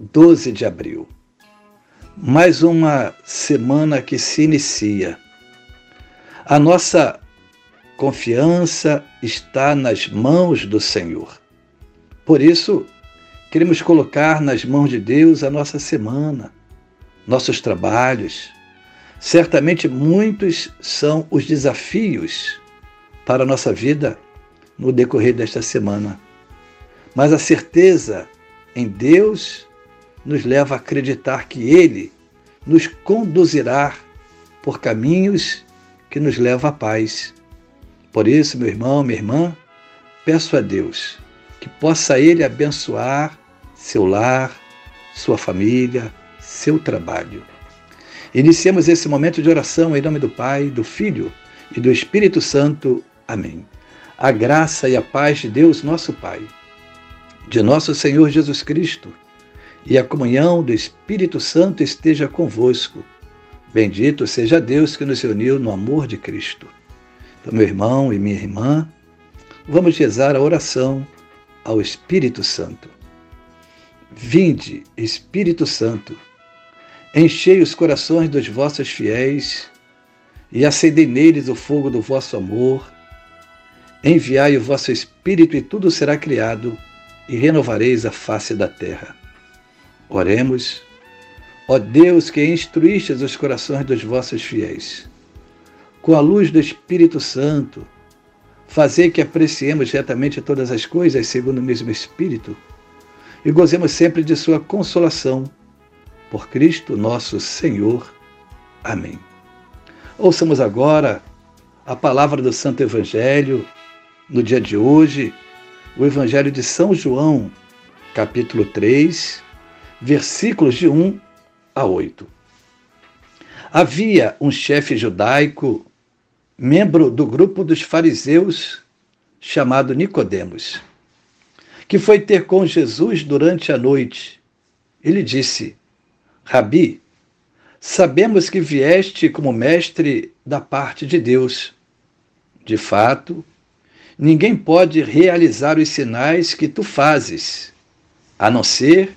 12 de abril. Mais uma semana que se inicia. A nossa confiança está nas mãos do Senhor. Por isso, queremos colocar nas mãos de Deus a nossa semana, nossos trabalhos. Certamente muitos são os desafios para a nossa vida no decorrer desta semana. Mas a certeza em Deus nos leva a acreditar que Ele nos conduzirá por caminhos que nos levam à paz. Por isso, meu irmão, minha irmã, peço a Deus que possa Ele abençoar seu lar, sua família, seu trabalho. Iniciemos esse momento de oração em nome do Pai, do Filho e do Espírito Santo. Amém. A graça e a paz de Deus, nosso Pai, de nosso Senhor Jesus Cristo e a comunhão do Espírito Santo esteja convosco. Bendito seja Deus que nos uniu no amor de Cristo. Então, meu irmão e minha irmã, vamos rezar a oração ao Espírito Santo. Vinde, Espírito Santo, enchei os corações dos vossos fiéis e acendei neles o fogo do vosso amor. Enviai o vosso Espírito e tudo será criado e renovareis a face da terra. Oremos. Ó Deus que instruístes os corações dos vossos fiéis, com a luz do Espírito Santo, fazei que apreciemos retamente todas as coisas segundo o mesmo Espírito e gozemos sempre de Sua consolação. Por Cristo nosso Senhor. Amém. Ouçamos agora a palavra do Santo Evangelho no dia de hoje, o Evangelho de São João, capítulo 3, versículos de 1 a 8. Havia um chefe judaico, membro do grupo dos fariseus, chamado Nicodemos, que foi ter com Jesus durante a noite. Ele disse: Rabi, sabemos que vieste como mestre da parte de Deus. De fato, ninguém pode realizar os sinais que tu fazes, a não ser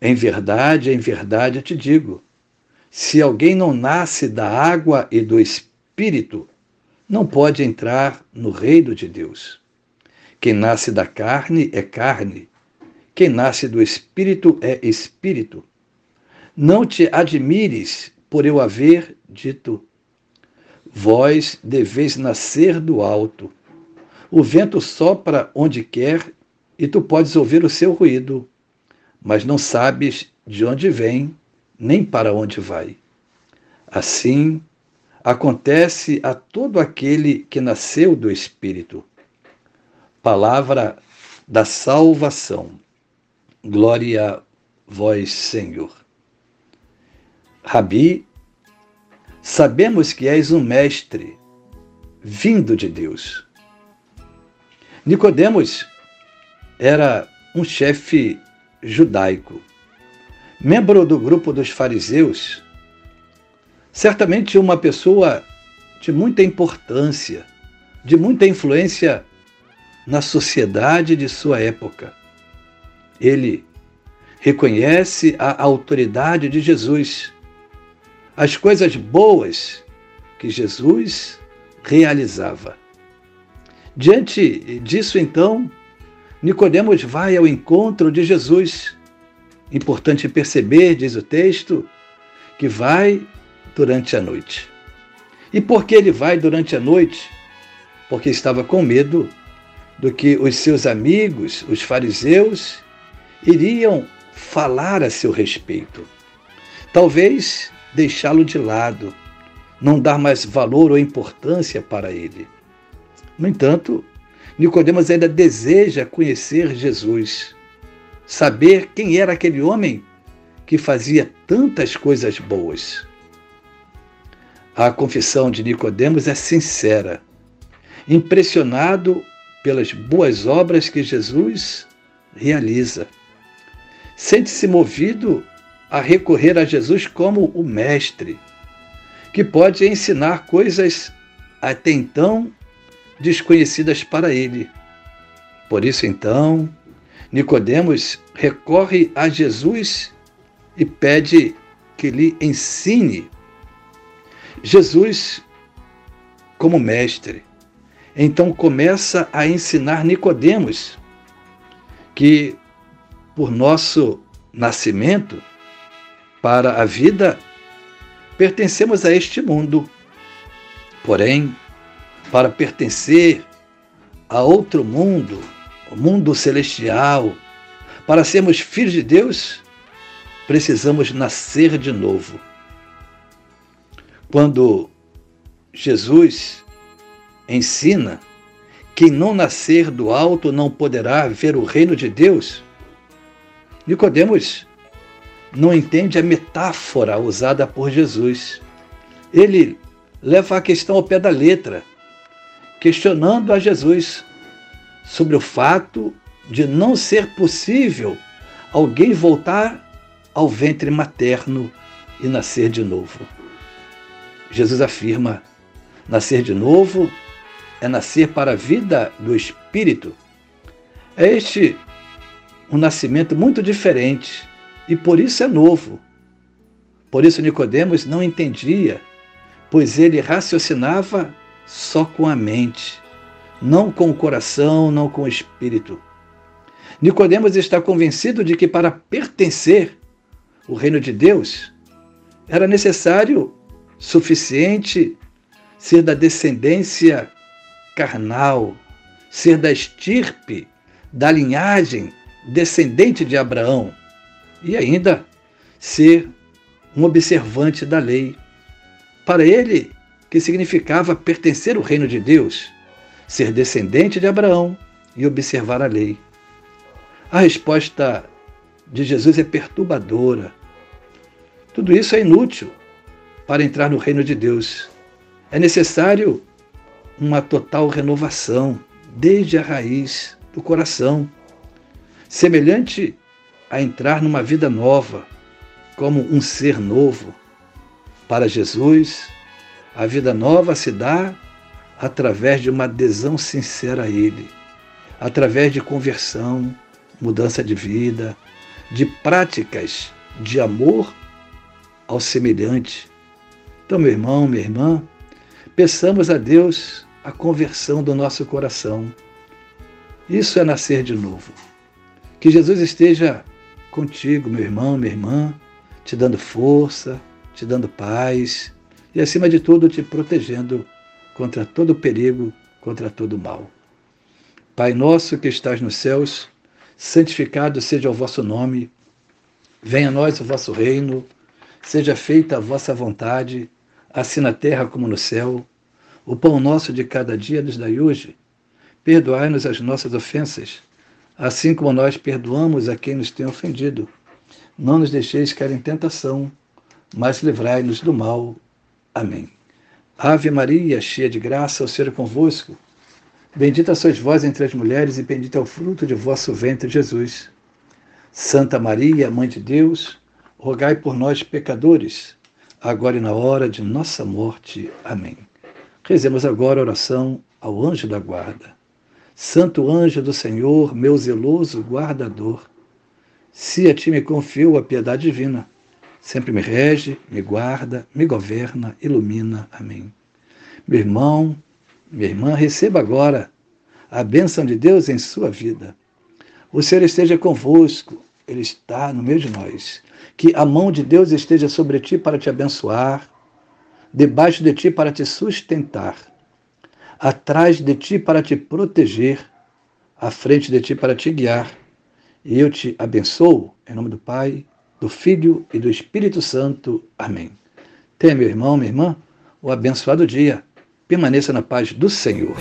em verdade, em verdade eu te digo: se alguém não nasce da água e do espírito, não pode entrar no reino de Deus. Quem nasce da carne é carne, quem nasce do espírito é espírito. Não te admires por eu haver dito: Vós deveis nascer do alto. O vento sopra onde quer e tu podes ouvir o seu ruído mas não sabes de onde vem nem para onde vai. Assim, acontece a todo aquele que nasceu do Espírito. Palavra da salvação. Glória a vós, Senhor. Rabi, sabemos que és um mestre vindo de Deus. Nicodemos era um chefe judaico. Membro do grupo dos fariseus, certamente uma pessoa de muita importância, de muita influência na sociedade de sua época. Ele reconhece a autoridade de Jesus, as coisas boas que Jesus realizava. Diante disso, então, Nicodemos vai ao encontro de Jesus. Importante perceber, diz o texto, que vai durante a noite. E por que ele vai durante a noite? Porque estava com medo do que os seus amigos, os fariseus, iriam falar a seu respeito. Talvez deixá-lo de lado, não dar mais valor ou importância para ele. No entanto, Nicodemos ainda deseja conhecer Jesus, saber quem era aquele homem que fazia tantas coisas boas. A confissão de Nicodemos é sincera, impressionado pelas boas obras que Jesus realiza. Sente-se movido a recorrer a Jesus como o mestre, que pode ensinar coisas até então desconhecidas para ele. Por isso então, Nicodemos recorre a Jesus e pede que lhe ensine. Jesus, como mestre, então começa a ensinar Nicodemos que por nosso nascimento para a vida pertencemos a este mundo. Porém, para pertencer a outro mundo, o mundo celestial, para sermos filhos de Deus, precisamos nascer de novo. Quando Jesus ensina quem não nascer do alto não poderá ver o reino de Deus, Nicodemos não entende a metáfora usada por Jesus. Ele leva a questão ao pé da letra, questionando a Jesus sobre o fato de não ser possível alguém voltar ao ventre materno e nascer de novo. Jesus afirma: nascer de novo é nascer para a vida do Espírito. É este um nascimento muito diferente e por isso é novo. Por isso Nicodemos não entendia, pois ele raciocinava só com a mente, não com o coração, não com o espírito. Nicodemos está convencido de que para pertencer ao reino de Deus era necessário suficiente ser da descendência carnal, ser da estirpe, da linhagem descendente de Abraão e ainda ser um observante da lei. Para ele, que significava pertencer ao reino de Deus, ser descendente de Abraão e observar a lei. A resposta de Jesus é perturbadora. Tudo isso é inútil para entrar no reino de Deus. É necessário uma total renovação, desde a raiz do coração, semelhante a entrar numa vida nova, como um ser novo. Para Jesus, a vida nova se dá através de uma adesão sincera a Ele, através de conversão, mudança de vida, de práticas de amor ao semelhante. Então, meu irmão, minha irmã, peçamos a Deus a conversão do nosso coração. Isso é nascer de novo. Que Jesus esteja contigo, meu irmão, minha irmã, te dando força, te dando paz e, acima de tudo, te protegendo contra todo perigo, contra todo mal. Pai nosso que estás nos céus, santificado seja o vosso nome. Venha a nós o vosso reino. Seja feita a vossa vontade, assim na terra como no céu. O pão nosso de cada dia nos dai hoje. Perdoai-nos as nossas ofensas assim como nós perdoamos a quem nos tem ofendido. Não nos deixeis cair em tentação, mas livrai-nos do mal. Amém. Ave Maria, cheia de graça, o Senhor é convosco. Bendita sois vós entre as mulheres, e bendito é o fruto de vosso ventre, Jesus. Santa Maria, Mãe de Deus, rogai por nós, pecadores, agora e na hora de nossa morte. Amém. Rezemos agora a oração ao anjo da guarda. Santo anjo do Senhor, meu zeloso guardador, se a ti me confio a piedade divina, sempre me rege, me guarda, me governa, ilumina. Amém. Meu irmão, minha irmã, receba agora a bênção de Deus em sua vida. O Senhor esteja convosco, Ele está no meio de nós. Que a mão de Deus esteja sobre ti para te abençoar, debaixo de ti para te sustentar, atrás de ti para te proteger, à frente de ti para te guiar. E eu te abençoo, em nome do Pai, do Filho e do Espírito Santo. Amém. Tenha, meu irmão, minha irmã, o abençoado dia. Permaneça na paz do Senhor.